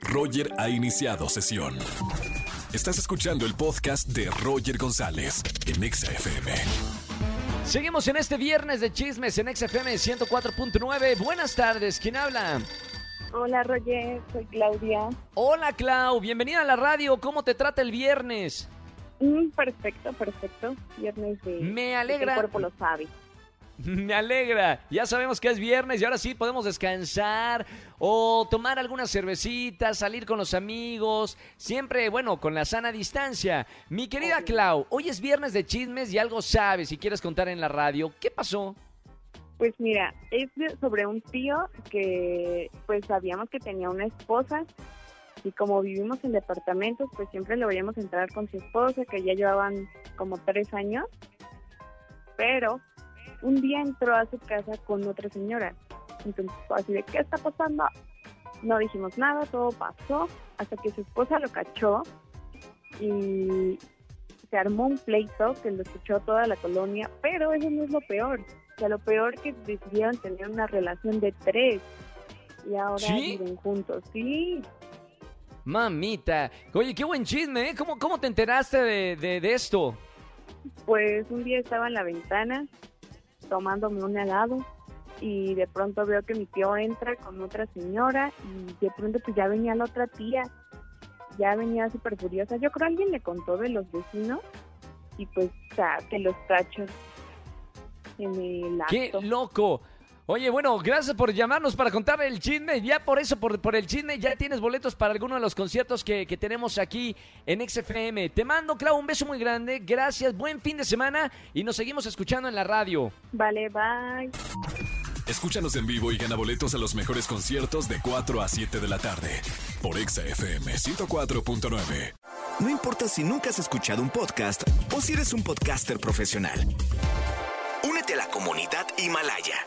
Roger ha iniciado sesión. Estás escuchando el podcast de Roger González en Exa FM. Seguimos en este viernes de chismes en XFM 104.9. Buenas tardes, ¿quién habla? Hola Roger, soy Claudia. Hola Clau, bienvenida a la radio. ¿Cómo te trata el viernes? Mm, perfecto, perfecto. Viernes de... Me alegra. el cuerpo lo sabe. Me alegra. Ya sabemos que es viernes y ahora sí podemos descansar o tomar alguna cervecita, salir con los amigos, siempre, bueno, con la sana distancia. Mi querida. Clau, hoy es viernes de chismes y algo sabes si quieres contar en la radio. ¿Qué pasó? Pues mira, es sobre un tío que pues sabíamos que tenía una esposa y como vivimos en departamentos, pues siempre lo veíamos entrar con su esposa, que ya llevaban como tres años, pero un día entró a su casa con otra señora. Entonces fue así de, ¿qué está pasando? No dijimos nada, todo pasó, hasta que su esposa lo cachó y se armó un pleito que lo escuchó toda la colonia, pero eso no es lo peor. O sea, lo peor que decidieron tener una relación de tres y ahora ¿Sí? viven juntos. Sí, Mamita. Oye, qué buen chisme, ¿eh? ¿Cómo, cómo te enteraste de, de- de esto? pues un día estaba en la ventana tomándome un helado y de pronto veo que mi tío entra con otra señora y de pronto pues ya venía la otra tía, ya venía súper furiosa. Yo creo alguien le contó de los vecinos y pues o sea, que los cachos en el acto. ¡Qué loco! Oye, bueno, gracias por llamarnos para contar el chisme. Ya por eso, por, por el chisme, ya tienes boletos para alguno de los conciertos que, que tenemos aquí en XFM. Te mando, Clau, un beso muy grande. Gracias, buen fin de semana y nos seguimos escuchando en la radio. Vale, bye. Escúchanos en vivo y gana boletos a los mejores conciertos de 4 a 7 de la tarde por Exa FM 104.9. No importa si nunca has escuchado un podcast o si eres un podcaster profesional. Únete a la comunidad Himalaya.